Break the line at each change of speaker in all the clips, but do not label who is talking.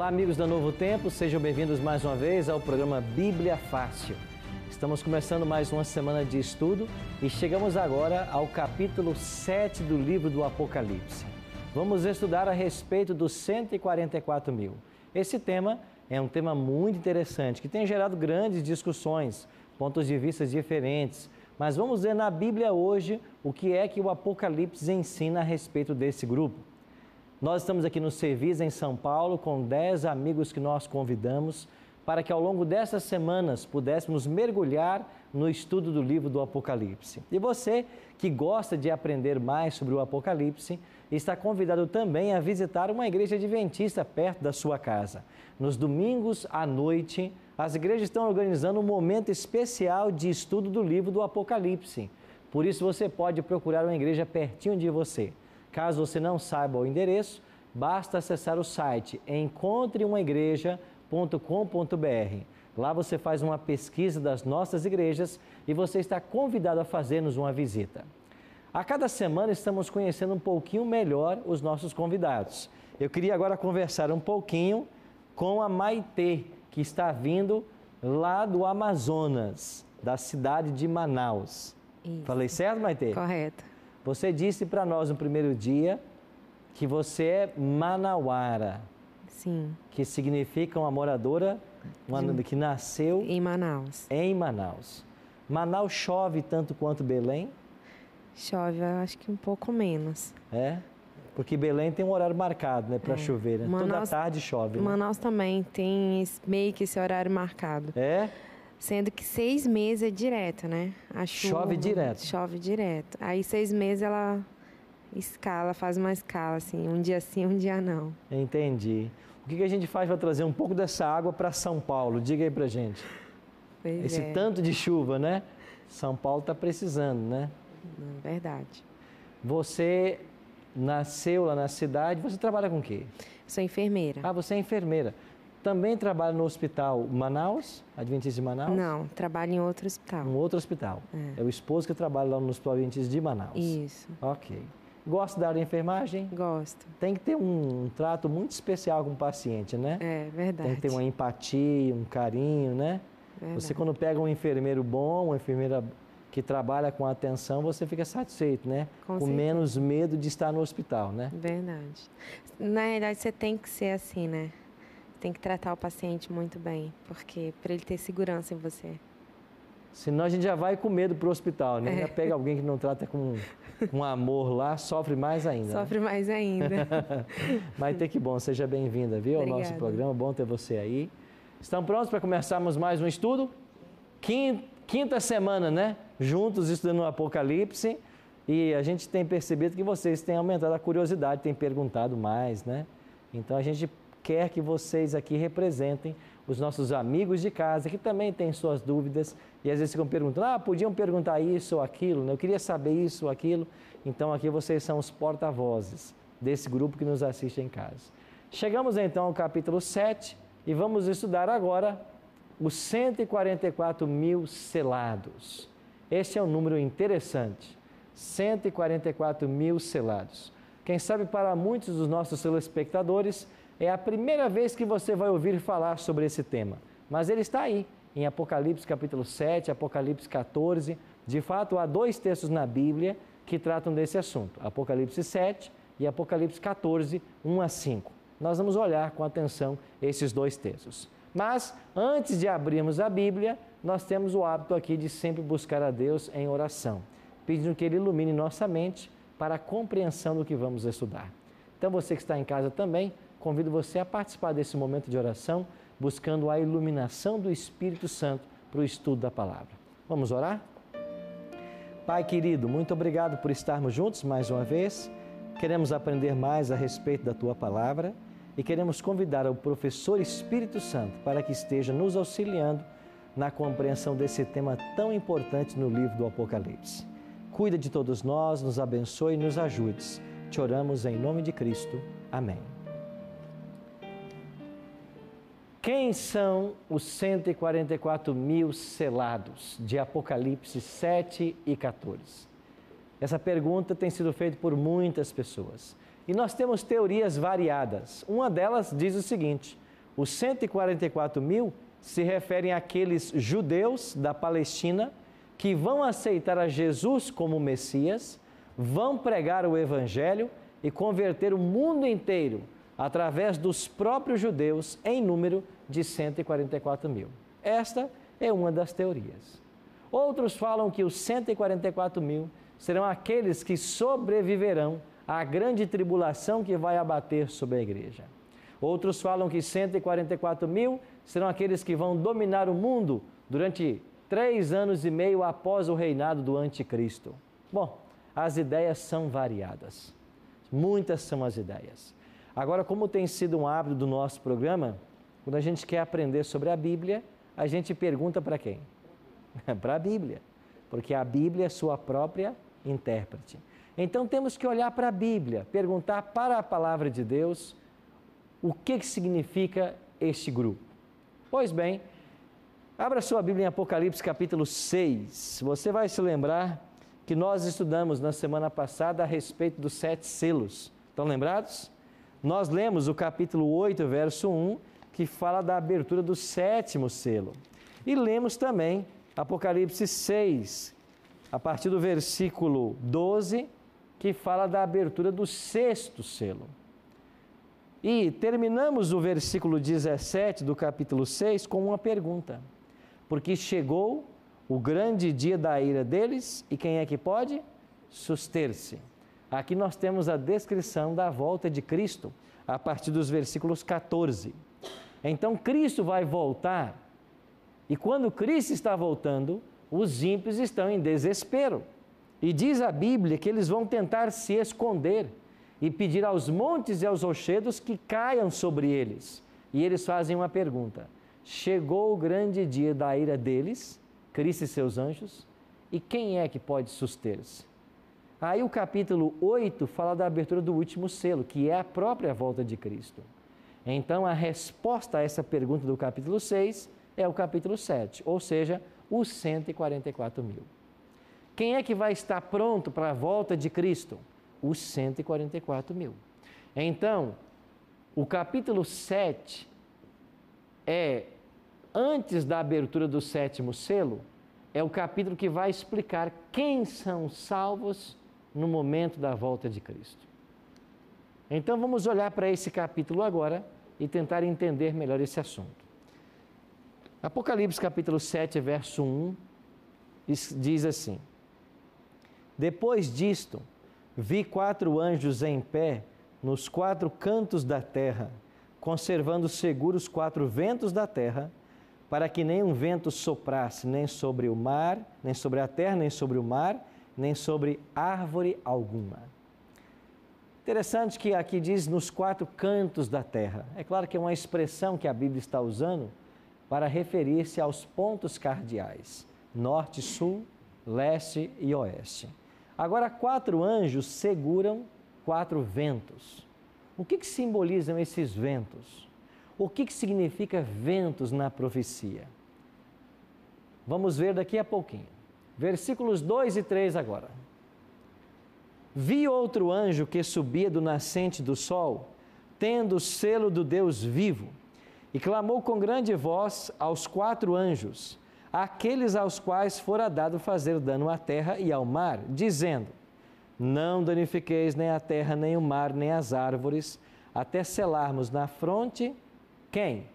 Olá, amigos da Novo Tempo, sejam bem-vindos mais uma vez ao programa Bíblia Fácil. Estamos começando mais uma semana de estudo e chegamos agora ao capítulo 7 do livro do Apocalipse. Vamos estudar a respeito dos 144 mil. Esse tema é um tema muito interessante que tem gerado grandes discussões, pontos de vista diferentes. Mas vamos ver na Bíblia hoje o que é que o Apocalipse ensina a respeito desse grupo. Nós estamos aqui no Serviço em São Paulo com 10 amigos que nós convidamos para que ao longo dessas semanas pudéssemos mergulhar no estudo do livro do Apocalipse. E você que gosta de aprender mais sobre o Apocalipse, está convidado também a visitar uma igreja adventista perto da sua casa. Nos domingos à noite, as igrejas estão organizando um momento especial de estudo do livro do Apocalipse. Por isso você pode procurar uma igreja pertinho de você. Caso você não saiba o endereço, basta acessar o site encontreumaigreja.com.br. Lá você faz uma pesquisa das nossas igrejas e você está convidado a fazer-nos uma visita. A cada semana estamos conhecendo um pouquinho melhor os nossos convidados. Eu queria agora conversar um pouquinho com a Maitê, que está vindo lá do Amazonas, da cidade de Manaus. Isso. Falei certo, Maitê?
Correto.
Você disse para nós no primeiro dia que você é manauara.
Sim.
Que significa uma moradora uma, que nasceu
em Manaus.
Em Manaus. Manaus chove tanto quanto Belém?
Chove, acho que um pouco menos.
É? Porque Belém tem um horário marcado, né, para é. chover, né? Manaus, Toda tarde chove. Né?
Manaus também tem meio que esse horário marcado.
É?
Sendo que seis meses é direto, né?
A chuva, chove direto.
Chove direto. Aí seis meses ela escala, faz uma escala, assim, um dia sim, um dia não.
Entendi. O que, a gente faz para trazer um pouco dessa água para São Paulo? Diga aí pra gente.
Pois
Esse
é.
tanto de chuva, né? São Paulo está precisando, né?
Verdade.
Você nasceu lá na cidade, você trabalha com o quê?
Sou enfermeira.
Ah, você é enfermeira. Também trabalha no hospital Manaus, Adventista de Manaus?
Não, trabalho em outro hospital.
Um outro hospital. É, é o esposo que trabalha lá no Hospital Adventista de Manaus.
Isso.
Ok. Gosta da área de enfermagem?
Gosto.
Tem que ter um, um, trato muito especial com o paciente, né?
É, verdade.
Tem que ter uma empatia, um carinho, né? Verdade. Você quando pega um enfermeiro bom, uma enfermeira que trabalha com atenção, você fica satisfeito, né?
Com,
com menos medo de estar no hospital, né?
Verdade. Na verdade, você tem que ser assim, né? Tem que tratar o paciente muito bem, porque para ele ter segurança em você.
Senão a gente já vai com medo para o hospital, né? É. Já pega alguém que não trata com, com amor lá, sofre mais ainda.
Né? Sofre
né?
mais ainda.
Mas tem que bom, seja bem-vinda, viu, Obrigada. ao nosso programa. Bom ter você aí. Estão prontos para começarmos mais um estudo? Quinta, quinta semana, né? Juntos estudando o Apocalipse. E a gente tem percebido que vocês têm aumentado a curiosidade, têm perguntado mais, né? Então a gente quer que vocês aqui representem os nossos amigos de casa que também têm suas dúvidas e às vezes ficam perguntando: ah, podiam perguntar isso ou aquilo, né? eu queria saber isso ou aquilo. Então aqui vocês são os porta-vozes desse grupo que nos assiste em casa. Chegamos então ao capítulo 7 e vamos estudar agora os 144 mil selados. Este é um número interessante. 144 mil selados. Quem sabe para muitos dos nossos telespectadores é a primeira vez que você vai ouvir falar sobre esse tema, mas ele está aí, em Apocalipse capítulo 7, Apocalipse 14. De fato, há dois textos na Bíblia que tratam desse assunto: Apocalipse 7 e Apocalipse 14, 1 a 5. Nós vamos olhar com atenção esses dois textos. Mas antes de abrirmos a Bíblia, nós temos o hábito aqui de sempre buscar a Deus em oração, pedindo que Ele ilumine nossa mente para a compreensão do que vamos estudar. Então, você que está em casa também, convido você a participar desse momento de oração, buscando a iluminação do Espírito Santo para o estudo da palavra. Vamos orar? Pai querido, muito obrigado por estarmos juntos mais uma vez. Queremos aprender mais a respeito da tua palavra e queremos convidar o professor Espírito Santo para que esteja nos auxiliando na compreensão desse tema tão importante no livro do Apocalipse. Cuida de todos nós, nos abençoe e nos ajude. Te oramos em nome de Cristo. Amém. Quem são os 144 mil selados de Apocalipse 7 e 14? Essa pergunta tem sido feita por muitas pessoas e nós temos teorias variadas. Uma delas diz o seguinte: Os 144 mil se referem àqueles judeus da Palestina que vão aceitar a Jesus como Messias, vão pregar o Evangelho e converter o mundo inteiro através dos próprios judeus em número de 144 mil. Esta é uma das teorias. Outros falam que os 144 mil serão aqueles que sobreviverão à grande tribulação que vai abater sobre a igreja. Outros falam que 144 mil serão aqueles que vão dominar o mundo durante três anos e meio após o reinado do Anticristo. Bom, as ideias são variadas. Muitas são as ideias. Agora, como tem sido um hábito do nosso programa, quando a gente quer aprender sobre a Bíblia, a gente pergunta para quem? para a Bíblia. Porque a Bíblia é sua própria intérprete. Então temos que olhar para a Bíblia, perguntar para a palavra de Deus o que, que significa este grupo. Pois bem, abra sua Bíblia em Apocalipse capítulo 6. Você vai se lembrar que nós estudamos na semana passada a respeito dos sete selos. Estão lembrados? Nós lemos o capítulo 8, verso 1, que fala da abertura do sétimo selo. E lemos também Apocalipse 6, a partir do versículo 12, que fala da abertura do sexto selo. E terminamos o versículo 17 do capítulo 6 com uma pergunta: Porque chegou o grande dia da ira deles, e quem é que pode? Suster-se. Aqui nós temos a descrição da volta de Cristo, a partir dos versículos 14. Então Cristo vai voltar, e quando Cristo está voltando, os ímpios estão em desespero. E diz a Bíblia que eles vão tentar se esconder e pedir aos montes e aos rochedos que caiam sobre eles. E eles fazem uma pergunta: Chegou o grande dia da ira deles, Cristo e seus anjos, e quem é que pode suster-se? Aí o capítulo 8 fala da abertura do último selo, que é a própria volta de Cristo. Então a resposta a essa pergunta do capítulo 6 é o capítulo 7, ou seja, os 144 mil. Quem é que vai estar pronto para a volta de Cristo? Os 144 mil. Então, o capítulo 7 é, antes da abertura do sétimo selo, é o capítulo que vai explicar quem são salvos no momento da volta de Cristo. Então vamos olhar para esse capítulo agora e tentar entender melhor esse assunto. Apocalipse capítulo 7, verso 1, diz assim: Depois disto, vi quatro anjos em pé nos quatro cantos da terra, conservando seguros quatro ventos da terra, para que nenhum vento soprasse nem sobre o mar, nem sobre a terra, nem sobre o mar, nem sobre árvore alguma. Interessante que aqui diz nos quatro cantos da terra. É claro que é uma expressão que a Bíblia está usando para referir-se aos pontos cardeais: norte, sul, leste e oeste. Agora, quatro anjos seguram quatro ventos. O que, que simbolizam esses ventos? O que, que significa ventos na profecia? Vamos ver daqui a pouquinho. Versículos 2 e 3 agora. Vi outro anjo que subia do nascente do sol, tendo o selo do Deus vivo e clamou com grande voz aos quatro anjos, aqueles aos quais fora dado fazer dano à terra e ao mar, dizendo: Não danifiqueis nem a terra, nem o mar, nem as árvores, até selarmos na fronte quem?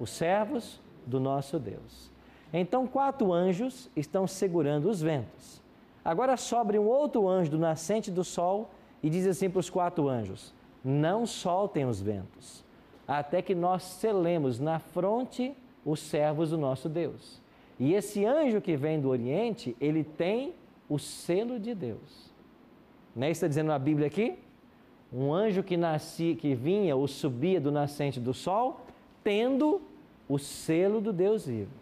Os servos do nosso Deus. Então, quatro anjos estão segurando os ventos. Agora sobre um outro anjo do nascente do sol e diz assim para os quatro anjos: Não soltem os ventos até que nós selemos na fronte os servos do nosso Deus. E esse anjo que vem do Oriente, ele tem o selo de Deus. Não é isso que está dizendo a Bíblia aqui? Um anjo que nascia, que vinha ou subia do nascente do sol, tendo o selo do Deus vivo.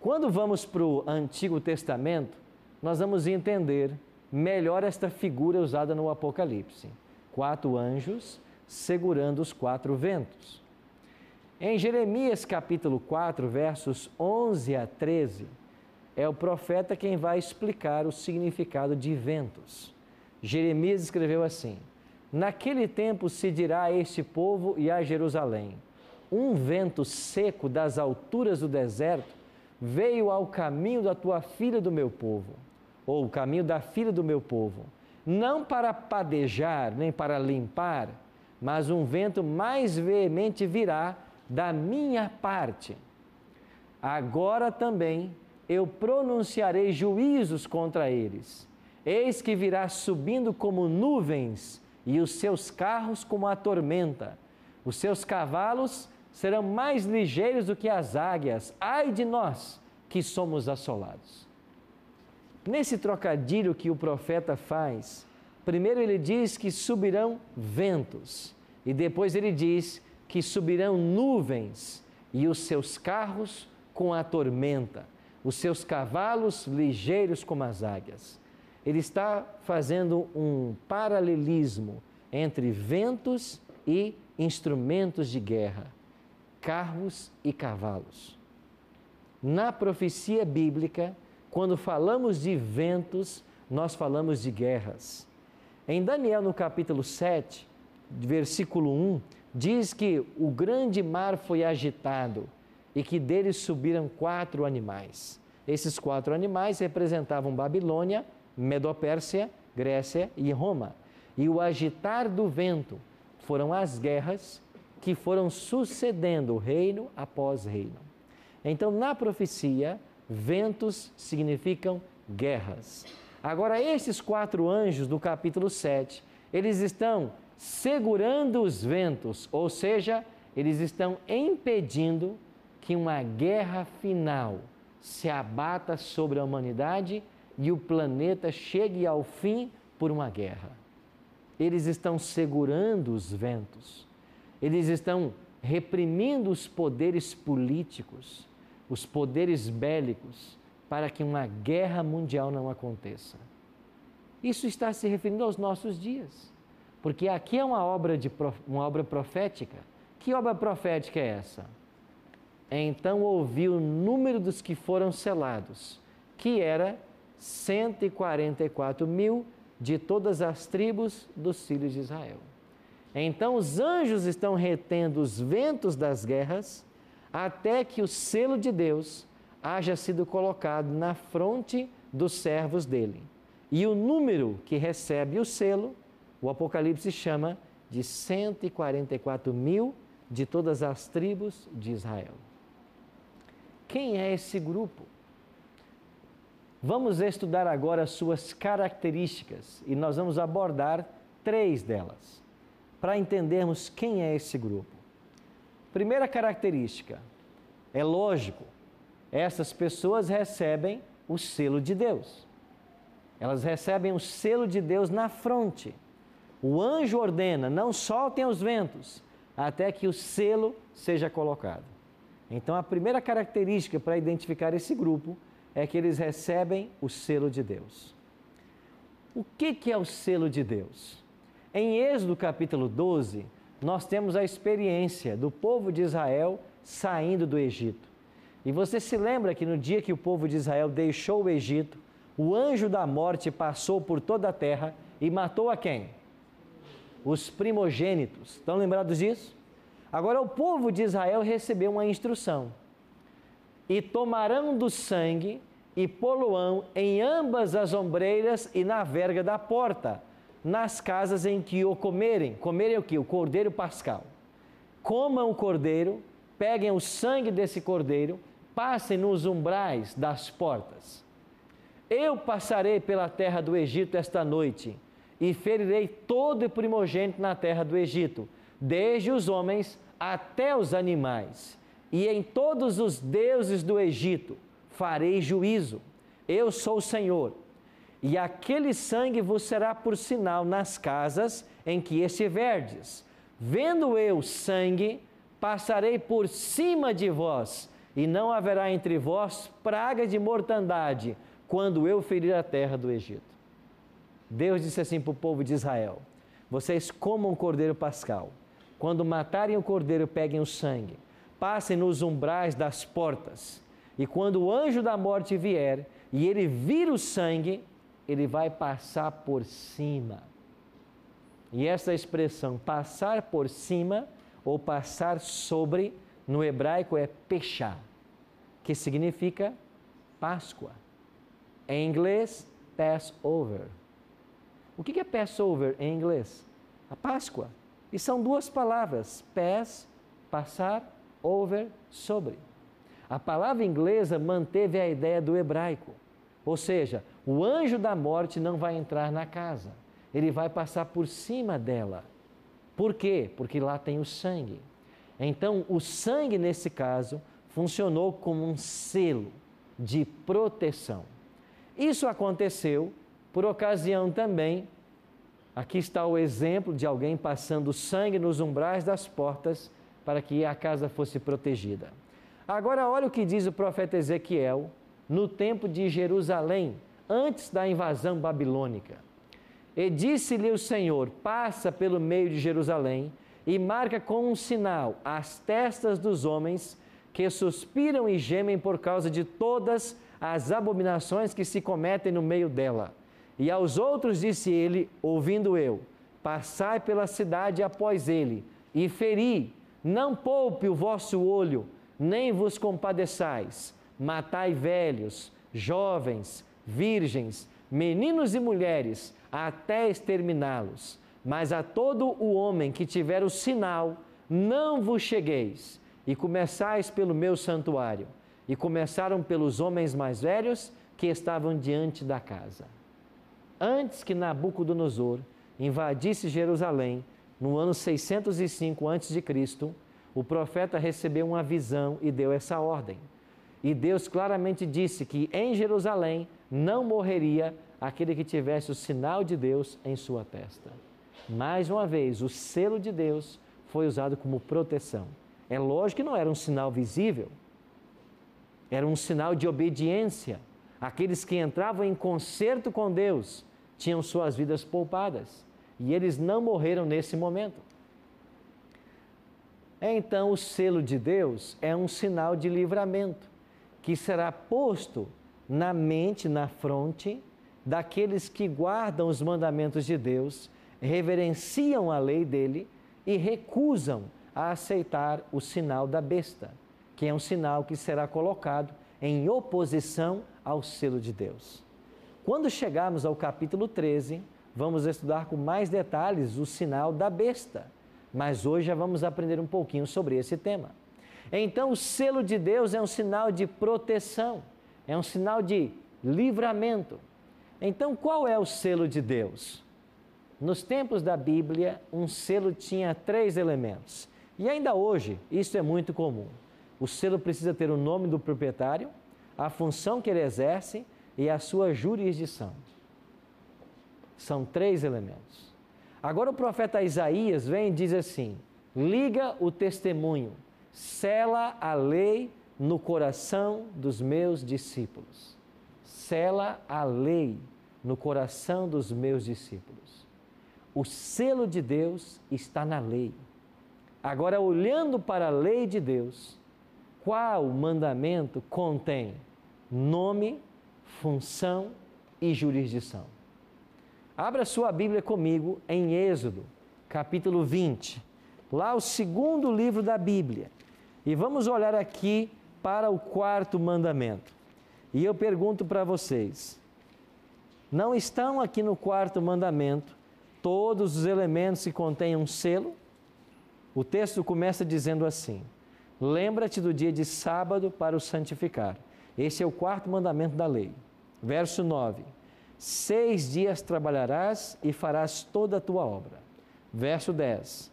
Quando vamos para o Antigo Testamento, nós vamos entender melhor esta figura usada no Apocalipse. Quatro anjos segurando os quatro ventos. Em Jeremias capítulo 4, versos 11 a 13, é o profeta quem vai explicar o significado de ventos. Jeremias escreveu assim: Naquele tempo se dirá a este povo e a Jerusalém: Um vento seco das alturas do deserto veio ao caminho da tua filha do meu povo, ou o caminho da filha do meu povo, não para padejar nem para limpar, mas um vento mais veemente virá da minha parte. Agora também eu pronunciarei juízos contra eles. Eis que virá subindo como nuvens, e os seus carros como a tormenta. Os seus cavalos serão mais ligeiros do que as águias. Ai de nós que somos assolados. Nesse trocadilho que o profeta faz, primeiro ele diz que subirão ventos, e depois ele diz que subirão nuvens, e os seus carros com a tormenta, os seus cavalos ligeiros como as águias. Ele está fazendo um paralelismo entre ventos e instrumentos de guerra, carros e cavalos. Na profecia bíblica, quando falamos de ventos, nós falamos de guerras. Em Daniel, no capítulo 7, versículo 1, diz que o grande mar foi agitado e que dele subiram quatro animais. Esses quatro animais representavam Babilônia, Medopérsia, Grécia e Roma. E o agitar do vento foram as guerras que foram sucedendo reino após reino. Então, na profecia, ventos significam guerras. Agora, esses quatro anjos do capítulo 7, eles estão segurando os ventos, ou seja, eles estão impedindo que uma guerra final se abata sobre a humanidade e o planeta chegue ao fim por uma guerra. Eles estão segurando os ventos, eles estão reprimindo os poderes políticos, os poderes bélicos, para que uma guerra mundial não aconteça. Isso está se referindo aos nossos dias, porque aqui é uma obra, de, uma obra profética. Que obra profética é essa? Então ouvi o número dos que foram selados, que era 144 mil de todas as tribos dos filhos de Israel. Então os anjos estão retendo os ventos das guerras até que o selo de Deus haja sido colocado na fronte dos servos dele. E o número que recebe o selo, o Apocalipse chama de 144 mil de todas as tribos de Israel. Quem é esse grupo? Vamos estudar agora as suas características e nós vamos abordar três delas, para entendermos quem é esse grupo. Primeira característica, é lógico, essas pessoas recebem o selo de Deus. Elas recebem o selo de Deus na fronte. O anjo ordena: não soltem os ventos, até que o selo seja colocado. Então, a primeira característica para identificar esse grupo é que eles recebem o selo de Deus. O que, que é o selo de Deus? Em Êxodo capítulo 12, nós temos a experiência do povo de Israel saindo do Egito. E você se lembra que no dia que o povo de Israel deixou o Egito, o anjo da morte passou por toda a terra e matou a quem? Os primogênitos. Estão lembrados disso? Agora, o povo de Israel recebeu uma instrução e tomarão do sangue e poluão em ambas as ombreiras e na verga da porta, nas casas em que o comerem. Comerem o que? O cordeiro pascal. Comam o cordeiro, peguem o sangue desse cordeiro, passem nos umbrais das portas. Eu passarei pela terra do Egito esta noite e ferirei todo primogênito na terra do Egito, desde os homens até os animais e em todos os deuses do Egito farei juízo. Eu sou o Senhor. E aquele sangue vos será por sinal nas casas em que estiverdes. Vendo eu sangue, passarei por cima de vós, e não haverá entre vós praga de mortandade, quando eu ferir a terra do Egito. Deus disse assim para o povo de Israel: Vocês comam o cordeiro pascal. Quando matarem o cordeiro, peguem o sangue passem nos umbrais das portas. E quando o anjo da morte vier e ele vir o sangue, ele vai passar por cima. E essa expressão passar por cima ou passar sobre, no hebraico é pechá, que significa Páscoa. Em inglês, Passover. O que é Passover em inglês? A Páscoa. E são duas palavras, pass, passar, over, sobre. A palavra inglesa manteve a ideia do hebraico. Ou seja, o anjo da morte não vai entrar na casa, ele vai passar por cima dela. Por quê? Porque lá tem o sangue. Então, o sangue, nesse caso, funcionou como um selo de proteção. Isso aconteceu por ocasião também. Aqui está o exemplo de alguém passando sangue nos umbrais das portas para que a casa fosse protegida. Agora, olha o que diz o profeta Ezequiel no tempo de Jerusalém, antes da invasão babilônica. E disse-lhe o Senhor: Passa pelo meio de Jerusalém e marca com um sinal as testas dos homens que suspiram e gemem por causa de todas as abominações que se cometem no meio dela. E aos outros disse ele, ouvindo eu: Passai pela cidade após ele, e feri, não poupe o vosso olho, nem vos compadeçais. Matai velhos, jovens, virgens, meninos e mulheres, até exterminá-los. Mas a todo o homem que tiver o sinal, não vos chegueis, e começais pelo meu santuário. E começaram pelos homens mais velhos que estavam diante da casa. Antes que Nabucodonosor invadisse Jerusalém, no ano 605 a.C., o profeta recebeu uma visão e deu essa ordem. E Deus claramente disse que em Jerusalém não morreria aquele que tivesse o sinal de Deus em sua testa. Mais uma vez, o selo de Deus foi usado como proteção. É lógico que não era um sinal visível, era um sinal de obediência. Aqueles que entravam em concerto com Deus tinham suas vidas poupadas e eles não morreram nesse momento. Então, o selo de Deus é um sinal de livramento que será posto na mente, na fronte daqueles que guardam os mandamentos de Deus, reverenciam a lei dele e recusam a aceitar o sinal da besta, que é um sinal que será colocado em oposição ao selo de Deus. Quando chegarmos ao capítulo 13, vamos estudar com mais detalhes o sinal da besta mas hoje já vamos aprender um pouquinho sobre esse tema. Então, o selo de Deus é um sinal de proteção, é um sinal de livramento. Então, qual é o selo de Deus? Nos tempos da Bíblia, um selo tinha três elementos. E ainda hoje, isso é muito comum. O selo precisa ter o nome do proprietário, a função que ele exerce e a sua jurisdição. São três elementos. Agora o profeta Isaías vem e diz assim: liga o testemunho, sela a lei no coração dos meus discípulos. Sela a lei no coração dos meus discípulos. O selo de Deus está na lei. Agora, olhando para a lei de Deus, qual mandamento contém nome, função e jurisdição? Abra sua Bíblia comigo em Êxodo, capítulo 20. Lá o segundo livro da Bíblia. E vamos olhar aqui para o quarto mandamento. E eu pergunto para vocês: não estão aqui no quarto mandamento todos os elementos que contêm um selo? O texto começa dizendo assim: Lembra-te do dia de sábado para o santificar. Esse é o quarto mandamento da lei. Verso 9 Seis dias trabalharás e farás toda a tua obra. Verso 10.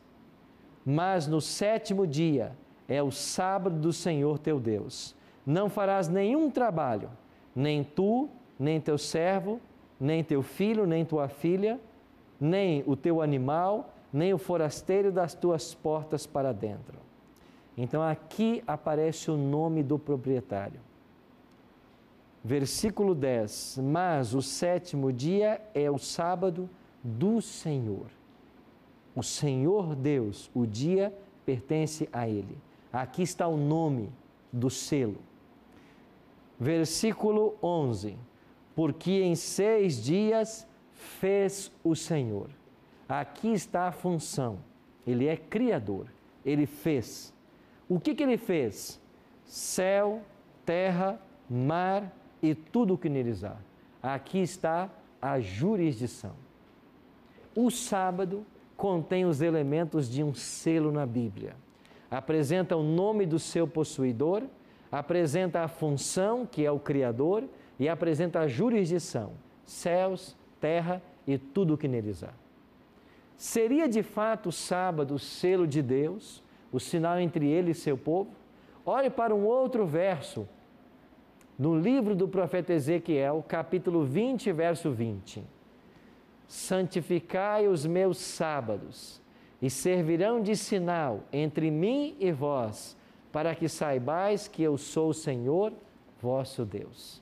Mas no sétimo dia é o sábado do Senhor teu Deus. Não farás nenhum trabalho, nem tu, nem teu servo, nem teu filho, nem tua filha, nem o teu animal, nem o forasteiro das tuas portas para dentro. Então aqui aparece o nome do proprietário versículo 10: Mas o sétimo dia é o sábado do Senhor. O Senhor Deus, o dia pertence a Ele. Aqui está o nome do selo. Versículo 11: Porque em seis dias fez o Senhor. Aqui está a função. Ele é criador. Ele fez. O que, que ele fez? Céu, terra, mar e tudo o que neles há. Aqui está a jurisdição. O sábado contém os elementos de um selo na Bíblia. Apresenta o nome do seu possuidor, apresenta a função, que é o Criador, e apresenta a jurisdição, céus, terra e tudo o que neles há. Seria de fato o sábado o selo de Deus, o sinal entre ele e seu povo? Olhe para um outro verso, no livro do profeta Ezequiel, capítulo 20, verso 20. Santificai os meus sábados, e servirão de sinal entre mim e vós, para que saibais que eu sou o Senhor, vosso Deus.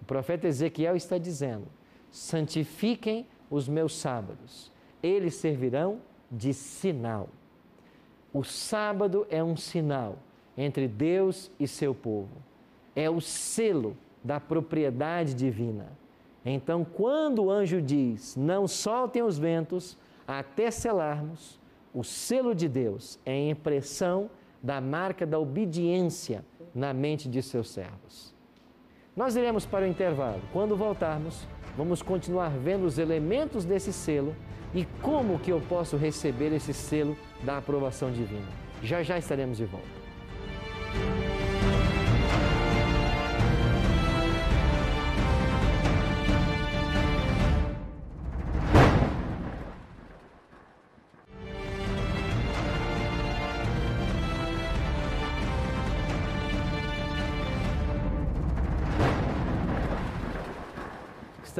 O profeta Ezequiel está dizendo: santifiquem os meus sábados, eles servirão de sinal. O sábado é um sinal entre Deus e seu povo, é o selo da propriedade divina. Então, quando o anjo diz: Não soltem os ventos até selarmos, o selo de Deus é a impressão da marca da obediência na mente de seus servos. Nós iremos para o intervalo. Quando voltarmos, vamos continuar vendo os elementos desse selo e como que eu posso receber esse selo da aprovação divina. Já já estaremos de volta.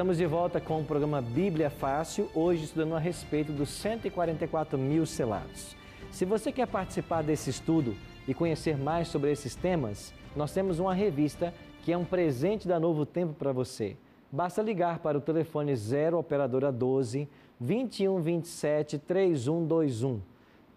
Estamos de volta com o programa Bíblia Fácil, hoje estudando a respeito dos 144 mil selados. Se você quer participar desse estudo e conhecer mais sobre esses temas, nós temos uma revista que é um presente da Novo Tempo para você. Basta ligar para o telefone 0 operadora 12 21 27 3121.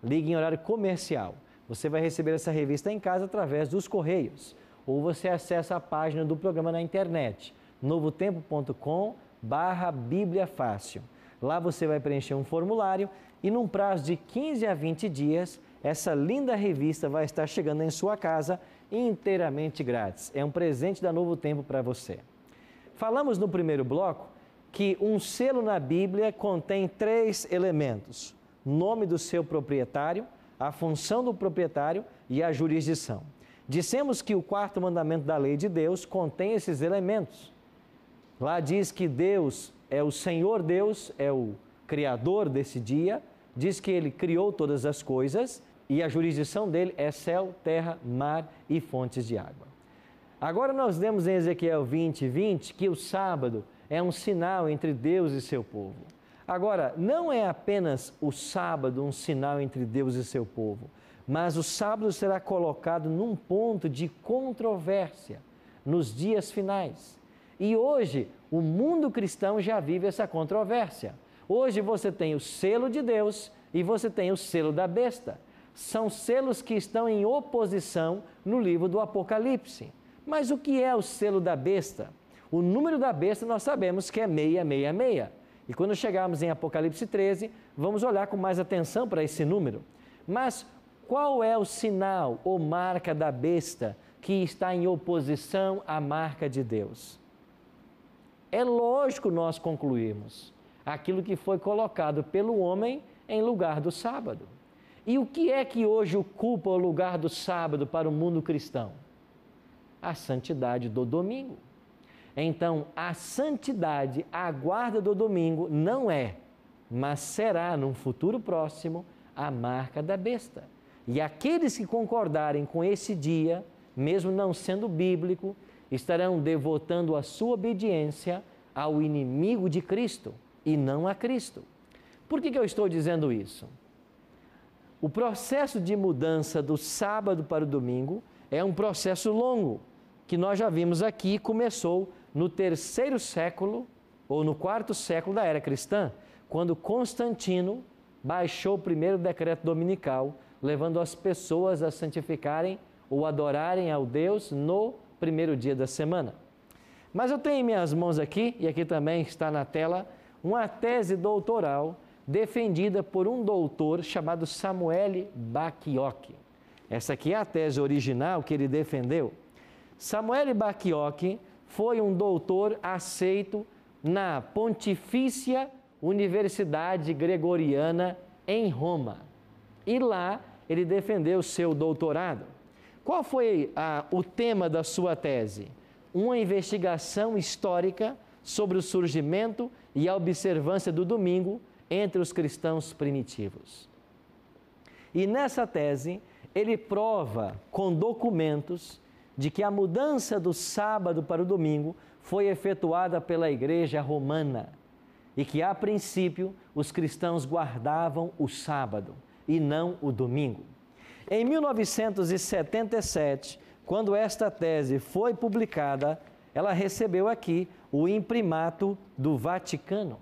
Ligue em horário comercial. Você vai receber essa revista em casa através dos correios ou você acessa a página do programa na internet novotempo.com barra Bíblia Fácil. Lá você vai preencher um formulário e num prazo de 15 a 20 dias, essa linda revista vai estar chegando em sua casa inteiramente grátis. É um presente da Novo Tempo para você. Falamos no primeiro bloco que um selo na Bíblia contém três elementos: nome do seu proprietário, a função do proprietário e a jurisdição. Dissemos que o quarto mandamento da lei de Deus contém esses elementos. Lá diz que Deus é o Senhor Deus, é o Criador desse dia, diz que Ele criou todas as coisas e a jurisdição dele é céu, terra, mar e fontes de água. Agora nós lemos em Ezequiel 20, 20 que o sábado é um sinal entre Deus e seu povo. Agora, não é apenas o sábado um sinal entre Deus e seu povo, mas o sábado será colocado num ponto de controvérsia nos dias finais. E hoje, o mundo cristão já vive essa controvérsia. Hoje você tem o selo de Deus e você tem o selo da besta. São selos que estão em oposição no livro do Apocalipse. Mas o que é o selo da besta? O número da besta nós sabemos que é 666. E quando chegarmos em Apocalipse 13, vamos olhar com mais atenção para esse número. Mas qual é o sinal ou marca da besta que está em oposição à marca de Deus? É lógico nós concluirmos aquilo que foi colocado pelo homem em lugar do sábado. E o que é que hoje ocupa o lugar do sábado para o mundo cristão? A santidade do domingo. Então, a santidade, a guarda do domingo, não é, mas será num futuro próximo a marca da besta. E aqueles que concordarem com esse dia, mesmo não sendo bíblico, estarão devotando a sua obediência ao inimigo de Cristo e não a Cristo. Por que, que eu estou dizendo isso? O processo de mudança do sábado para o domingo é um processo longo, que nós já vimos aqui, começou no terceiro século ou no quarto século da era cristã, quando Constantino baixou o primeiro decreto dominical, levando as pessoas a santificarem ou adorarem ao Deus no primeiro dia da semana. Mas eu tenho em minhas mãos aqui, e aqui também está na tela, uma tese doutoral defendida por um doutor chamado Samuel Bakioc. Essa aqui é a tese original que ele defendeu. Samuel Bakioc foi um doutor aceito na Pontifícia Universidade Gregoriana em Roma. E lá ele defendeu seu doutorado. Qual foi ah, o tema da sua tese? Uma investigação histórica sobre o surgimento e a observância do domingo entre os cristãos primitivos. E nessa tese, ele prova com documentos de que a mudança do sábado para o domingo foi efetuada pela Igreja Romana e que, a princípio, os cristãos guardavam o sábado e não o domingo. Em 1977, quando esta tese foi publicada, ela recebeu aqui o imprimato do Vaticano.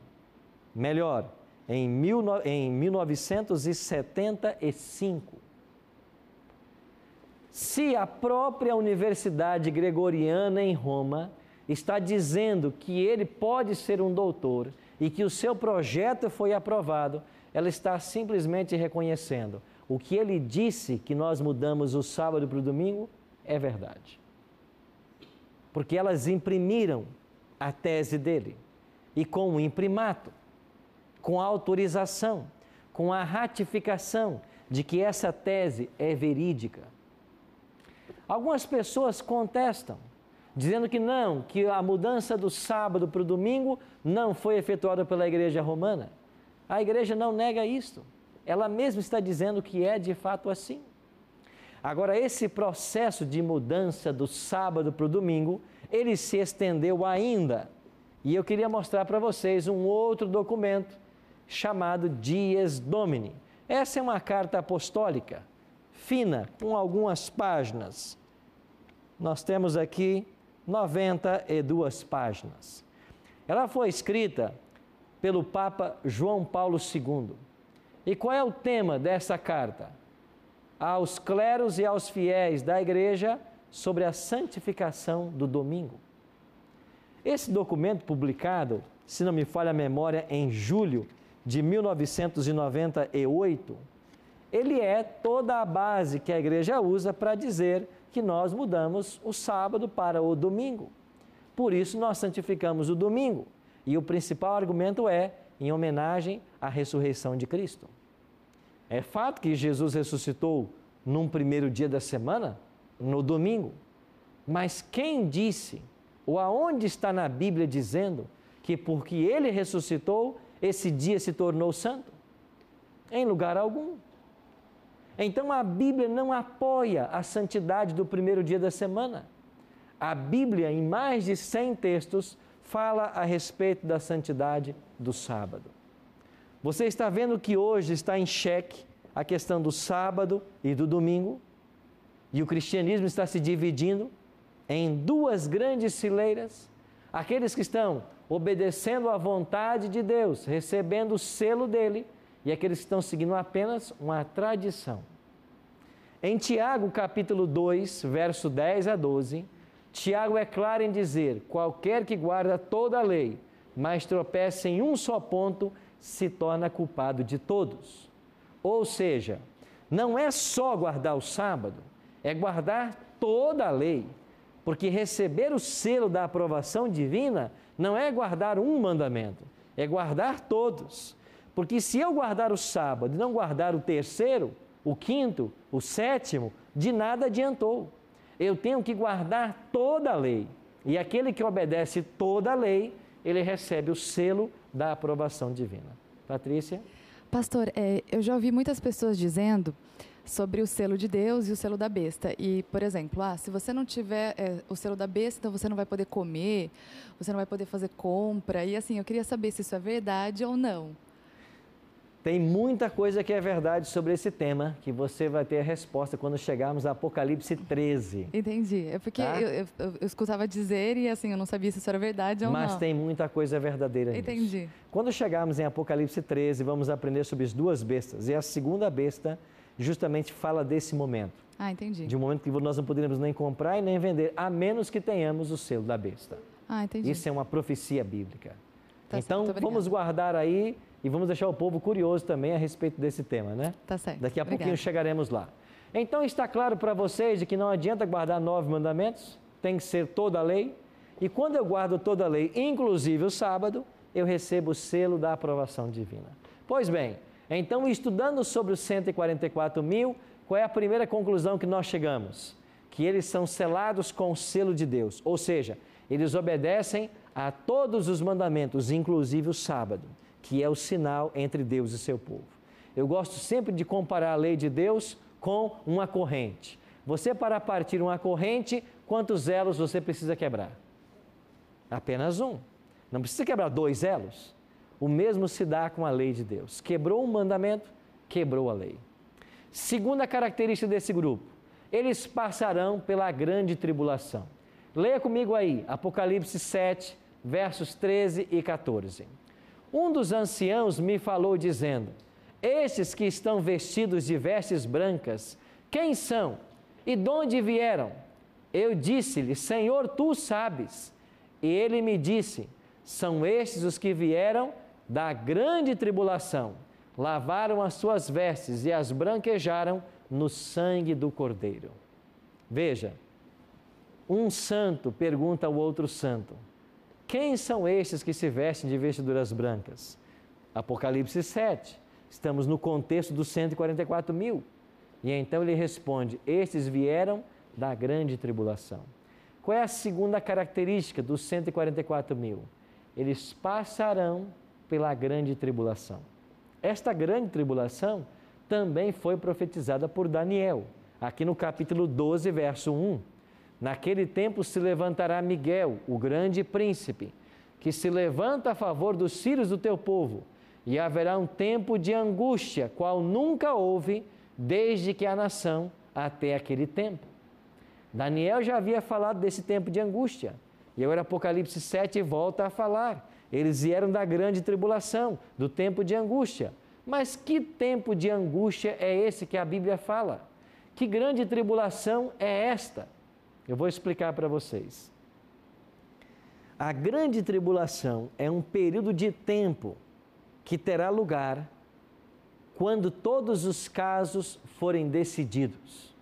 Melhor, em, mil, em 1975. Se a própria Universidade Gregoriana em Roma está dizendo que ele pode ser um doutor e que o seu projeto foi aprovado, ela está simplesmente reconhecendo o que ele disse que nós mudamos o sábado para o domingo é verdade. Porque elas imprimiram a tese dele e com o imprimato, com a autorização, com a ratificação de que essa tese é verídica. Algumas pessoas contestam, dizendo que não, que a mudança do sábado para o domingo não foi efetuada pela igreja romana. A igreja não nega isto. Ela mesma está dizendo que é de fato assim. Agora, esse processo de mudança do sábado para o domingo, ele se estendeu ainda. E eu queria mostrar para vocês um outro documento chamado Dies Domini. Essa é uma carta apostólica fina, com algumas páginas. Nós temos aqui 92 páginas. Ela foi escrita pelo Papa João Paulo II. E qual é o tema dessa carta? Aos cleros e aos fiéis da igreja sobre a santificação do domingo. Esse documento, publicado, se não me falha a memória, em julho de 1998, ele é toda a base que a igreja usa para dizer que nós mudamos o sábado para o domingo. Por isso, nós santificamos o domingo. E o principal argumento é em homenagem à ressurreição de Cristo. É fato que Jesus ressuscitou num primeiro dia da semana, no domingo. Mas quem disse, ou aonde está na Bíblia dizendo que porque ele ressuscitou, esse dia se tornou santo? Em lugar algum. Então a Bíblia não apoia a santidade do primeiro dia da semana. A Bíblia, em mais de 100 textos, fala a respeito da santidade do sábado. Você está vendo que hoje está em xeque a questão do sábado e do domingo, e o cristianismo está se dividindo em duas grandes fileiras: aqueles que estão obedecendo à vontade de Deus, recebendo o selo dele, e aqueles que estão seguindo apenas uma tradição. Em Tiago, capítulo 2, verso 10 a 12, Tiago é claro em dizer: qualquer que guarda toda a lei, mas tropeça em um só ponto, se torna culpado de todos. Ou seja, não é só guardar o sábado, é guardar toda a lei. Porque receber o selo da aprovação divina não é guardar um mandamento, é guardar todos. Porque se eu guardar o sábado e não guardar o terceiro, o quinto, o sétimo, de nada adiantou. Eu tenho que guardar toda a lei. E aquele que obedece toda a lei, ele recebe o selo da aprovação divina. Patrícia?
Pastor, é, eu já ouvi muitas pessoas dizendo sobre o selo de Deus e o selo da besta. E, por exemplo, ah, se você não tiver é, o selo da besta, então você não vai poder comer, você não vai poder fazer compra. E assim, eu queria saber se isso é verdade ou não.
Tem muita coisa que é verdade sobre esse tema, que você vai ter a resposta quando chegarmos a Apocalipse 13.
Entendi. É porque tá? eu, eu, eu, escutava dizer e assim, eu não sabia se isso era verdade ou
Mas
não.
Mas tem muita coisa verdadeira
Entendi.
Nisso. Quando chegarmos em Apocalipse 13, vamos aprender sobre as duas bestas. E a segunda besta justamente fala desse momento.
Ah, entendi.
De um momento que nós não poderíamos nem comprar e nem vender, a menos que tenhamos o selo da besta.
Ah, entendi.
Isso é uma profecia bíblica. Tá então, certo, vamos guardar aí e vamos deixar o povo curioso também a respeito desse tema, né?
Tá certo.
Daqui a Obrigada. pouquinho chegaremos lá. Então, está claro para vocês de que não adianta guardar nove mandamentos, tem que ser toda a lei. E quando eu guardo toda a lei, inclusive o sábado, eu recebo o selo da aprovação divina. Pois bem, então, estudando sobre os 144 mil, qual é a primeira conclusão que nós chegamos? Que eles são selados com o selo de Deus, ou seja, eles obedecem a todos os mandamentos, inclusive o sábado, que é o sinal entre Deus e seu povo. Eu gosto sempre de comparar a lei de Deus com uma corrente. Você, para partir uma corrente, quantos elos você precisa quebrar? Apenas um. Não precisa quebrar dois elos. O mesmo se dá com a lei de Deus. Quebrou um mandamento, quebrou a lei. Segunda característica desse grupo: eles passarão pela grande tribulação. Leia comigo aí, Apocalipse 7, versos 13 e 14. Um dos anciãos me falou dizendo: Estes que estão vestidos de vestes brancas, quem são e de onde vieram? Eu disse-lhe: Senhor, tu sabes. E ele me disse: São estes os que vieram da grande tribulação lavaram as suas vestes e as branquejaram no sangue do Cordeiro. Veja, um santo pergunta ao outro santo: Quem são estes que se vestem de vestiduras brancas? Apocalipse 7. Estamos no contexto dos 144 mil. E então ele responde: Estes vieram da grande tribulação. Qual é a segunda característica dos 144 mil? Eles passarão pela grande tribulação. Esta grande tribulação também foi profetizada por Daniel, aqui no capítulo 12, verso 1. Naquele tempo se levantará Miguel, o grande príncipe, que se levanta a favor dos filhos do teu povo, e haverá um tempo de angústia, qual nunca houve desde que a nação até aquele tempo. Daniel já havia falado desse tempo de angústia, e agora Apocalipse 7 volta a falar. Eles vieram da grande tribulação, do tempo de angústia. Mas que tempo de angústia é esse que a Bíblia fala? Que grande tribulação é esta? Eu vou explicar para vocês. A grande tribulação é um período de tempo que terá lugar quando todos os casos forem decididos.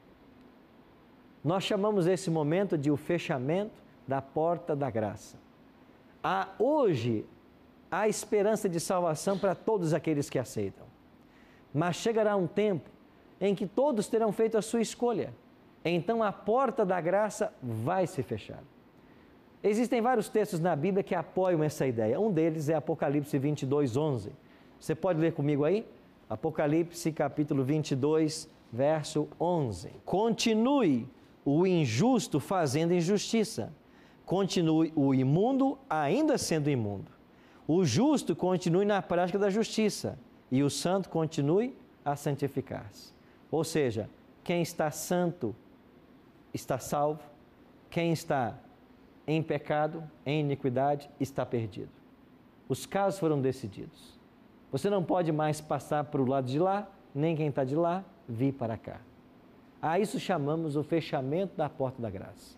Nós chamamos esse momento de o fechamento da porta da graça há hoje há esperança de salvação para todos aqueles que aceitam. Mas chegará um tempo em que todos terão feito a sua escolha. Então a porta da graça vai se fechar. Existem vários textos na Bíblia que apoiam essa ideia. Um deles é Apocalipse 22, 11. Você pode ler comigo aí? Apocalipse capítulo 22, verso 11. Continue o injusto fazendo injustiça continue o imundo ainda sendo imundo. O justo continue na prática da justiça e o santo continue a santificar-se. Ou seja, quem está santo está salvo, quem está em pecado, em iniquidade, está perdido. Os casos foram decididos. Você não pode mais passar para o lado de lá, nem quem está de lá vir para cá. A isso chamamos o fechamento da porta da graça.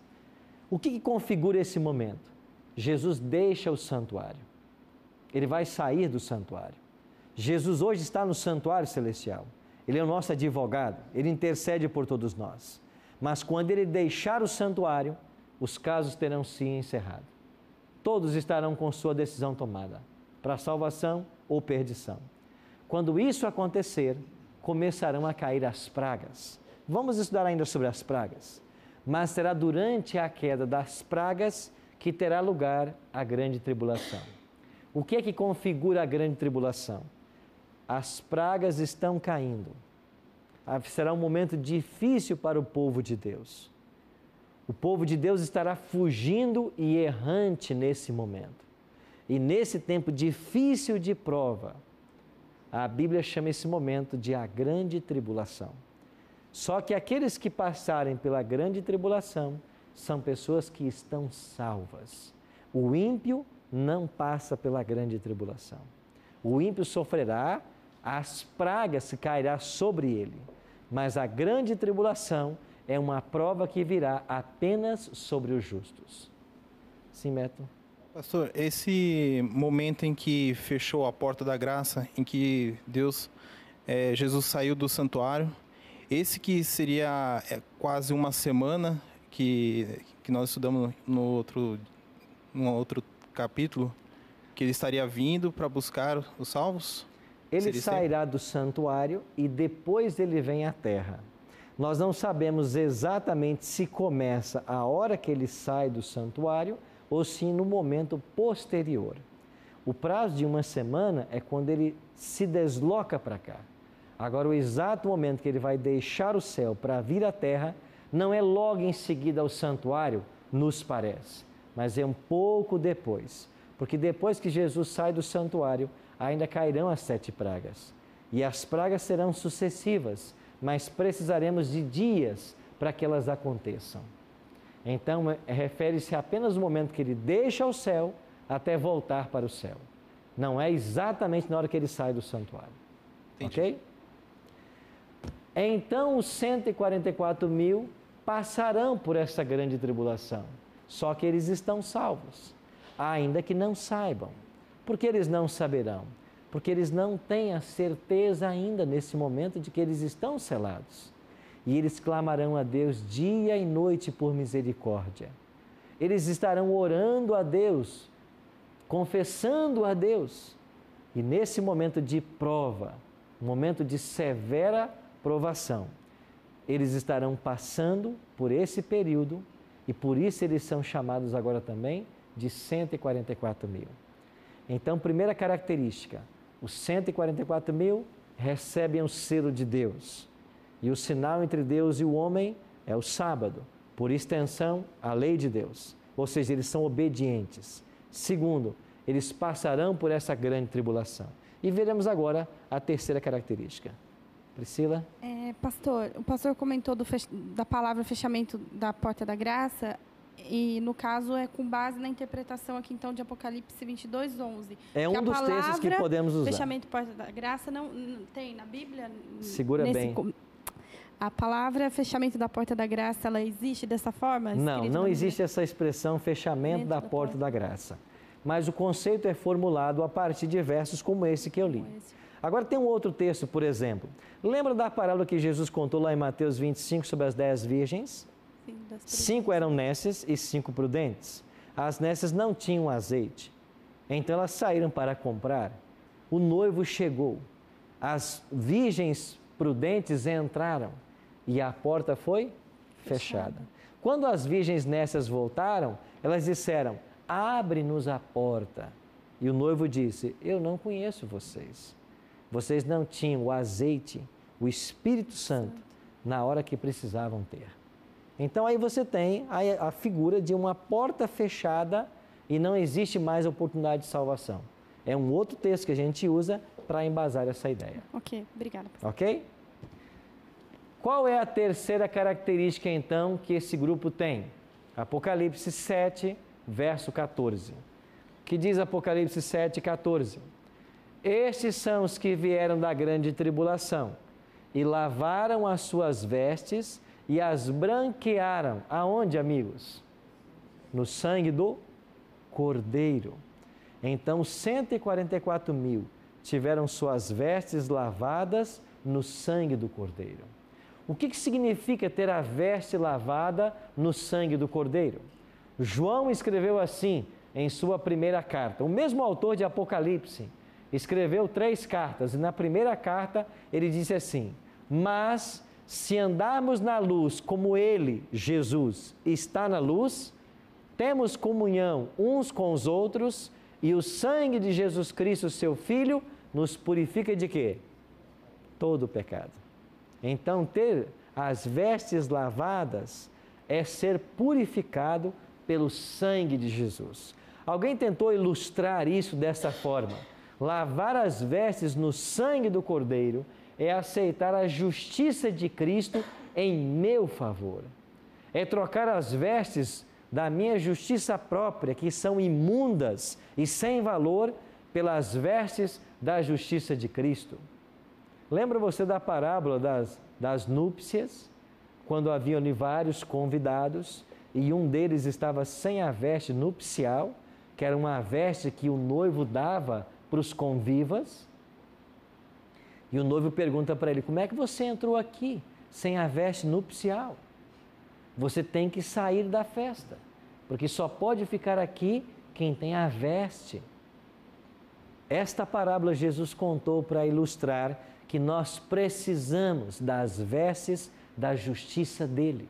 O que, que configura esse momento? Jesus deixa o santuário. Ele vai sair do santuário. Jesus hoje está no santuário celestial. Ele é o nosso advogado, ele intercede por todos nós. Mas quando ele deixar o santuário, os casos terão se encerrado. Todos estarão com sua decisão tomada, para salvação ou perdição. Quando isso acontecer, começarão a cair as pragas. Vamos estudar ainda sobre as pragas mas será durante a queda das pragas que terá lugar a grande tribulação. O que é que configura a grande tribulação? As pragas estão caindo. Ah, será um momento difícil para o povo de Deus. O povo de Deus estará fugindo e errante nesse momento. E nesse tempo difícil de prova, a Bíblia chama esse momento de a grande tribulação. Só que aqueles que passarem pela grande tribulação são pessoas que estão salvas. O ímpio não passa pela grande tribulação. O ímpio sofrerá, as pragas se cairá sobre ele. Mas a grande tribulação é uma prova que virá apenas sobre os justos. Sim, Beto?
Pastor, esse momento em que fechou a porta da graça, em que Deus, é, Jesus saiu do santuário, esse que seria é, quase uma semana que, que nós estudamos no outro, no outro capítulo, que ele estaria vindo para buscar os salvos?
Ele Seria sairá sempre? do santuário e depois ele vem à terra. Nós não sabemos exatamente se começa a hora que ele sai do santuário ou se no momento posterior. O prazo de uma semana é quando ele se desloca para cá. Agora, o exato momento que ele vai deixar o céu para vir à terra não é logo em seguida ao santuário, nos parece, mas é um pouco depois. Porque depois que Jesus sai do santuário, ainda cairão as sete pragas. E as pragas serão sucessivas, mas precisaremos de dias para que elas aconteçam. Então, é, refere-se apenas ao momento que ele deixa o céu até voltar para o céu. Não é exatamente na hora que ele sai do santuário. Entendi. Ok? Então, os 144 mil passarão por essa grande tribulação, só que eles estão salvos, ainda que não saibam. Por que eles não saberão? Porque eles não têm a certeza ainda nesse momento de que eles estão selados. E eles clamarão a Deus dia e noite por misericórdia. Eles estarão orando a Deus, confessando a Deus. E nesse momento de prova, momento de severa provação, eles estarão passando por esse período e por isso eles são chamados agora também de 144 mil. Então, primeira característica: os 144 mil recebem o selo de Deus. E o sinal entre Deus e o homem é o sábado, por extensão, a lei de Deus. Ou seja, eles são obedientes. Segundo, eles passarão por essa grande tribulação. E veremos agora a terceira característica. Priscila?
É, pastor, o pastor comentou da palavra fechamento da porta da graça. E no caso é com base na interpretação aqui então de Apocalipse 22, 11.
É um dos textos que podemos usar.
Fechamento da porta da graça não, não tem na Bíblia.
Segura
nesse,
bem.
A palavra fechamento da porta da graça, ela existe dessa forma?
Não, não existe essa expressão fechamento da, da, porta, porta da graça. Mas o conceito é formulado a partir de versos como esse que eu li. Agora tem um outro texto, por exemplo. Lembra da parábola que Jesus contou lá em Mateus 25 sobre as dez virgens? Cinco eram nécias e cinco prudentes. As nécias não tinham azeite. Então elas saíram para comprar. O noivo chegou. As virgens prudentes entraram e a porta foi fechada. fechada. Quando as virgens nécias voltaram, elas disseram: Abre-nos a porta. E o noivo disse: Eu não conheço vocês. Vocês não tinham o azeite, o Espírito Santo, na hora que precisavam ter. Então aí você tem a, a figura de uma porta fechada e não existe mais oportunidade de salvação. É um outro texto que a gente usa para embasar essa ideia.
Ok, obrigada.
Ok? Qual é a terceira característica então que esse grupo tem? Apocalipse 7, verso 14. Que diz Apocalipse 7, 14? Estes são os que vieram da grande tribulação e lavaram as suas vestes e as branquearam. Aonde, amigos? No sangue do Cordeiro. Então, 144 mil tiveram suas vestes lavadas no sangue do Cordeiro. O que, que significa ter a veste lavada no sangue do Cordeiro? João escreveu assim em sua primeira carta, o mesmo autor de Apocalipse escreveu três cartas e na primeira carta ele disse assim: Mas se andarmos na luz como Ele, Jesus, está na luz, temos comunhão uns com os outros e o sangue de Jesus Cristo, seu Filho, nos purifica de quê? Todo o pecado. Então, ter as vestes lavadas é ser purificado pelo sangue de Jesus. Alguém tentou ilustrar isso dessa forma. Lavar as vestes no sangue do Cordeiro é aceitar a justiça de Cristo em meu favor. É trocar as vestes da minha justiça própria, que são imundas e sem valor, pelas vestes da justiça de Cristo. Lembra você da parábola das, das núpcias? Quando haviam vários convidados e um deles estava sem a veste nupcial que era uma veste que o noivo dava para os convivas. E o noivo pergunta para ele: Como é que você entrou aqui sem a veste nupcial? Você tem que sair da festa, porque só pode ficar aqui quem tem a veste. Esta parábola Jesus contou para ilustrar que nós precisamos das vestes da justiça dele.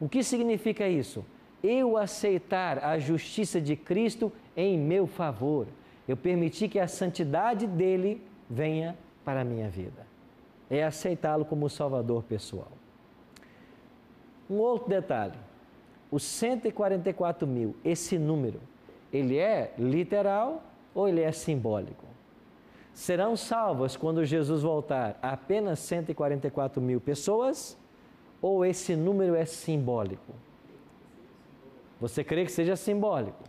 O que significa isso? Eu aceitar a justiça de Cristo em meu favor. Eu permitir que a santidade dele venha para a minha vida. É aceitá-lo como Salvador pessoal. Um outro detalhe: os 144 mil, esse número, ele é literal ou ele é simbólico? Serão salvas quando Jesus voltar apenas 144 mil pessoas ou esse número é simbólico? Você crê que seja simbólico?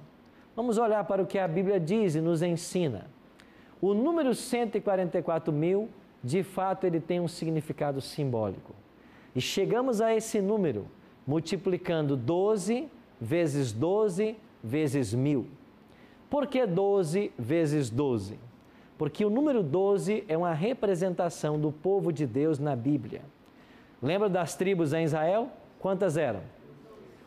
Vamos olhar para o que a Bíblia diz e nos ensina. O número 144 mil, de fato, ele tem um significado simbólico. E chegamos a esse número multiplicando 12 vezes 12 vezes mil. Por que 12 vezes 12? Porque o número 12 é uma representação do povo de Deus na Bíblia. Lembra das tribos em Israel? Quantas eram?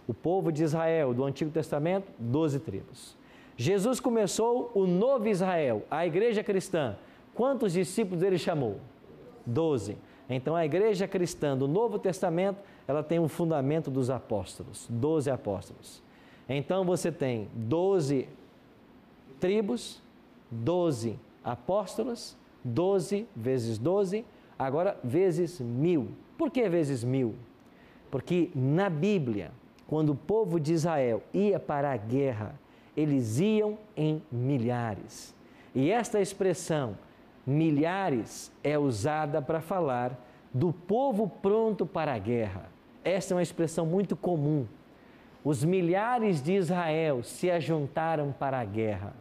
O povo de Israel do Antigo Testamento, 12 tribos. Jesus começou o novo Israel, a igreja cristã. Quantos discípulos ele chamou? Doze. Então a igreja cristã do Novo Testamento, ela tem um fundamento dos apóstolos, doze apóstolos. Então você tem doze tribos, doze apóstolos, doze vezes doze, agora vezes mil. Por que vezes mil? Porque na Bíblia, quando o povo de Israel ia para a guerra, eles iam em milhares. E esta expressão, milhares, é usada para falar do povo pronto para a guerra. Esta é uma expressão muito comum. Os milhares de Israel se ajuntaram para a guerra.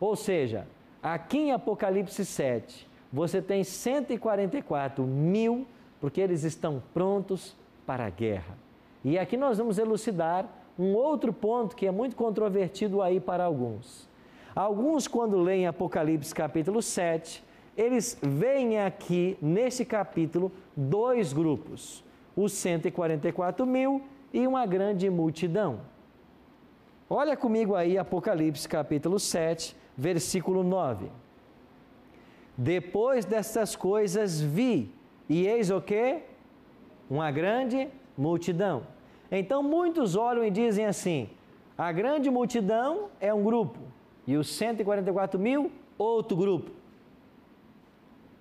Ou seja, aqui em Apocalipse 7, você tem 144 mil, porque eles estão prontos para a guerra. E aqui nós vamos elucidar um outro ponto que é muito controvertido aí para alguns. Alguns, quando leem Apocalipse capítulo 7, eles veem aqui, nesse capítulo, dois grupos: os 144 mil e uma grande multidão. Olha comigo aí Apocalipse capítulo 7, versículo 9. Depois destas coisas vi, e eis o que? Uma grande multidão. Então muitos olham e dizem assim: a grande multidão é um grupo e os 144 mil, outro grupo.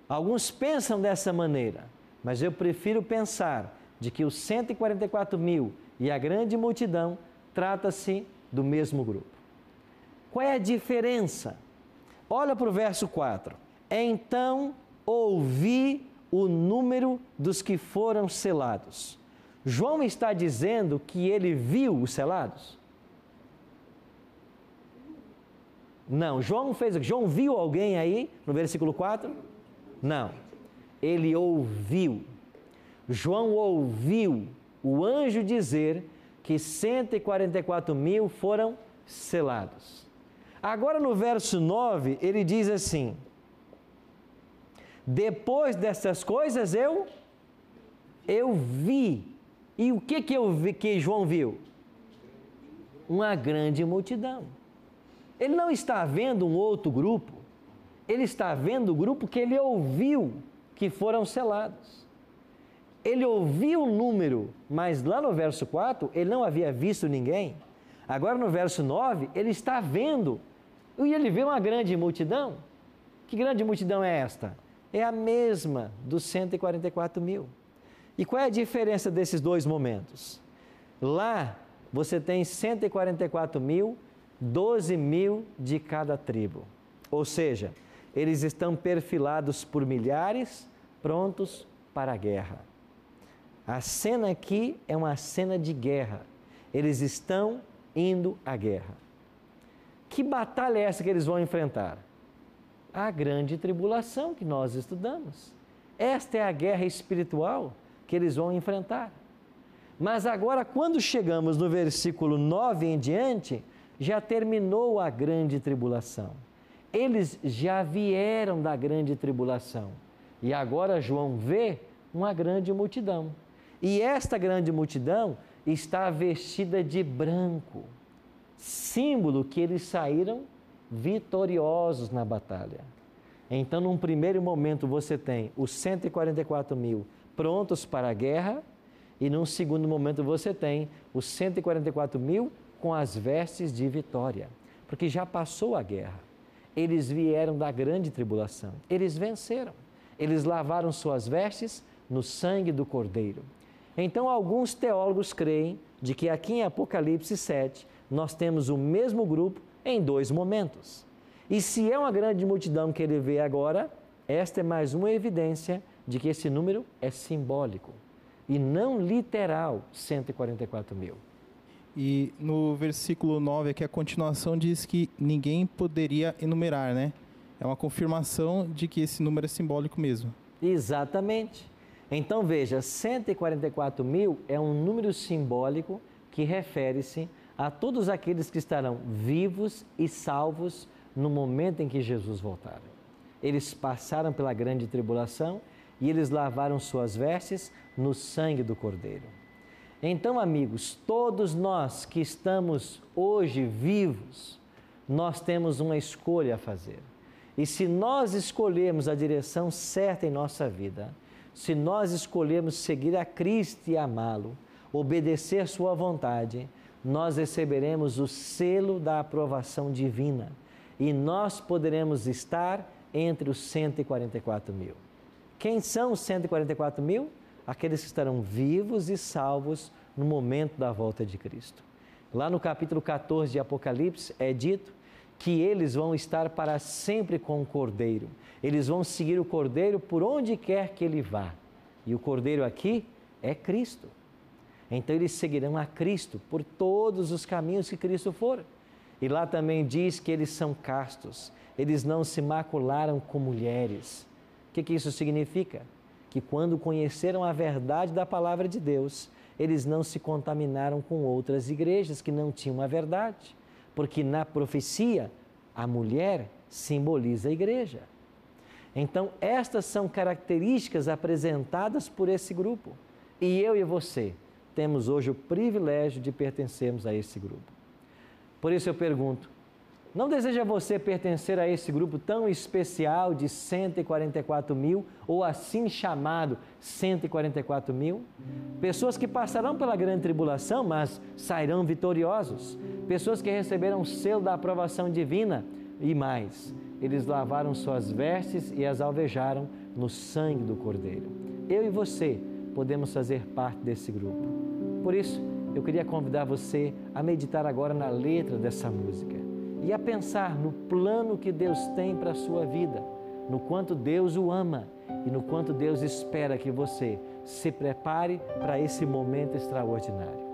Alguns pensam dessa maneira, mas eu prefiro pensar de que os 144 mil e a grande multidão trata-se do mesmo grupo. Qual é a diferença? Olha para o verso 4. Então ouvi o número dos que foram selados João está dizendo que ele viu os selados? Não, João fez. João viu alguém aí no versículo 4? Não. Ele ouviu. João ouviu o anjo dizer que 144 mil foram selados. Agora no verso 9, ele diz assim: Depois dessas coisas eu eu vi e o que que, eu vi, que João viu? Uma grande multidão. Ele não está vendo um outro grupo, ele está vendo o grupo que ele ouviu que foram selados. Ele ouviu o número, mas lá no verso 4 ele não havia visto ninguém. Agora no verso 9 ele está vendo e ele vê uma grande multidão. Que grande multidão é esta? É a mesma dos 144 mil. E qual é a diferença desses dois momentos? Lá você tem 144 mil, 12 mil de cada tribo. Ou seja, eles estão perfilados por milhares, prontos para a guerra. A cena aqui é uma cena de guerra. Eles estão indo à guerra. Que batalha é essa que eles vão enfrentar? A grande tribulação que nós estudamos. Esta é a guerra espiritual que eles vão enfrentar. Mas agora, quando chegamos no versículo 9 em diante, já terminou a grande tribulação. Eles já vieram da grande tribulação. E agora João vê uma grande multidão. E esta grande multidão está vestida de branco, símbolo que eles saíram vitoriosos na batalha. Então, num primeiro momento, você tem os 144 mil prontos para a guerra, e num segundo momento, você tem os 144 mil com as vestes de vitória, porque já passou a guerra. Eles vieram da grande tribulação, eles venceram, eles lavaram suas vestes no sangue do Cordeiro. Então, alguns teólogos creem de que aqui em Apocalipse 7 nós temos o mesmo grupo em dois momentos. E se é uma grande multidão que ele vê agora, esta é mais uma evidência de que esse número é simbólico e não literal 144 mil.
E no versículo 9 aqui a continuação diz que ninguém poderia enumerar, né? É uma confirmação de que esse número é simbólico mesmo.
Exatamente. Então veja, 144 mil é um número simbólico que refere-se a todos aqueles que estarão vivos e salvos no momento em que Jesus voltar. Eles passaram pela grande tribulação e eles lavaram suas vestes no sangue do Cordeiro. Então, amigos, todos nós que estamos hoje vivos, nós temos uma escolha a fazer. E se nós escolhermos a direção certa em nossa vida, se nós escolhermos seguir a Cristo e amá-lo, obedecer Sua vontade, nós receberemos o selo da aprovação divina e nós poderemos estar entre os 144 mil. Quem são os 144 mil? Aqueles que estarão vivos e salvos no momento da volta de Cristo. Lá no capítulo 14 de Apocalipse é dito que eles vão estar para sempre com o Cordeiro. Eles vão seguir o Cordeiro por onde quer que ele vá. E o Cordeiro aqui é Cristo. Então eles seguirão a Cristo por todos os caminhos que Cristo for. E lá também diz que eles são castos, eles não se macularam com mulheres. O que, que isso significa? Que quando conheceram a verdade da palavra de Deus, eles não se contaminaram com outras igrejas que não tinham a verdade. Porque na profecia, a mulher simboliza a igreja. Então, estas são características apresentadas por esse grupo. E eu e você temos hoje o privilégio de pertencermos a esse grupo. Por isso eu pergunto: não deseja você pertencer a esse grupo tão especial de 144 mil, ou assim chamado 144 mil? Pessoas que passarão pela grande tribulação, mas sairão vitoriosos. Pessoas que receberam o selo da aprovação divina e mais. Eles lavaram suas vestes e as alvejaram no sangue do Cordeiro. Eu e você podemos fazer parte desse grupo. Por isso, eu queria convidar você a meditar agora na letra dessa música e a pensar no plano que Deus tem para a sua vida, no quanto Deus o ama e no quanto Deus espera que você se prepare para esse momento extraordinário.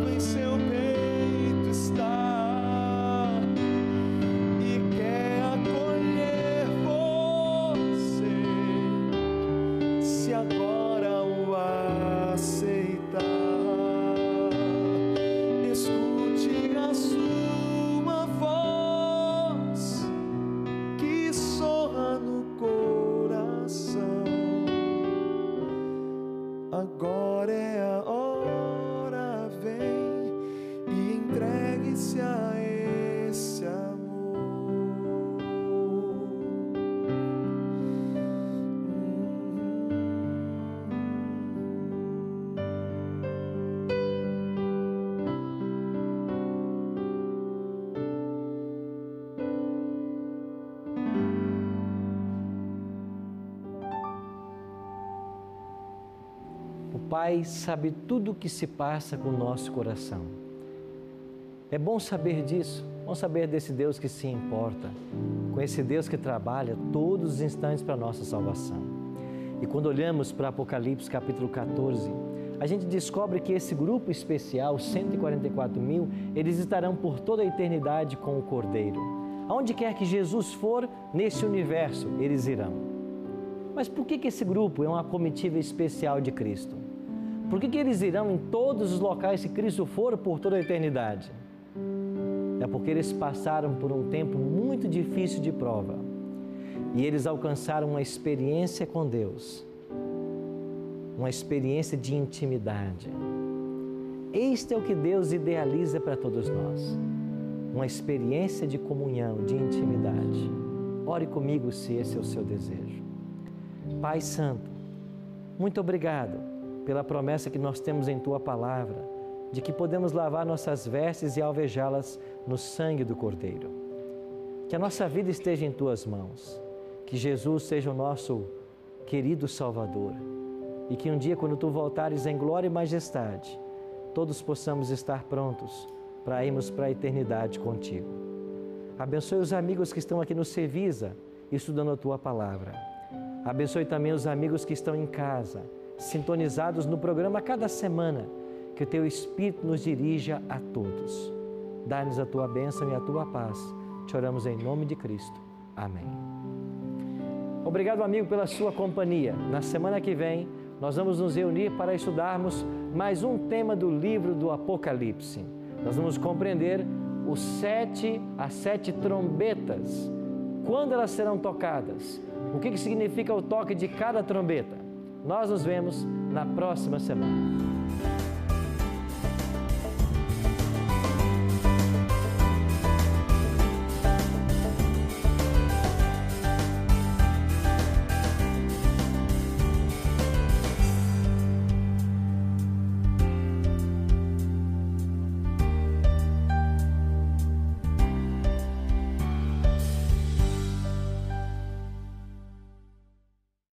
em seu
Pai sabe tudo o que se passa com o nosso coração. É bom saber disso, bom saber desse Deus que se importa, com esse Deus que trabalha todos os instantes para a nossa salvação. E quando olhamos para Apocalipse capítulo 14, a gente descobre que esse grupo especial, 144 mil, eles estarão por toda a eternidade com o Cordeiro. Aonde quer que Jesus for nesse universo, eles irão. Mas por que, que esse grupo é uma comitiva especial de Cristo? Por que, que eles irão em todos os locais que Cristo for por toda a eternidade? É porque eles passaram por um tempo muito difícil de prova e eles alcançaram uma experiência com Deus, uma experiência de intimidade. Este é o que Deus idealiza para todos nós, uma experiência de comunhão, de intimidade. Ore comigo se esse é o seu desejo. Pai Santo, muito obrigado pela promessa que nós temos em tua palavra, de que podemos lavar nossas vestes e alvejá-las no sangue do Cordeiro. Que a nossa vida esteja em tuas mãos, que Jesus seja o nosso querido Salvador e que um dia, quando tu voltares em glória e majestade, todos possamos estar prontos para irmos para a eternidade contigo. Abençoe os amigos que estão aqui no Cevisa, estudando a tua palavra. Abençoe também os amigos que estão em casa sintonizados no programa cada semana, que o teu Espírito nos dirija a todos. Dá-nos a tua bênção e a tua paz. Te oramos em nome de Cristo. Amém. Obrigado, amigo, pela sua companhia. Na semana que vem, nós vamos nos reunir para estudarmos mais um tema do livro do Apocalipse. Nós vamos compreender os sete, as sete trombetas, quando elas serão tocadas, o que, que significa o toque de cada trombeta. Nós nos vemos na próxima semana.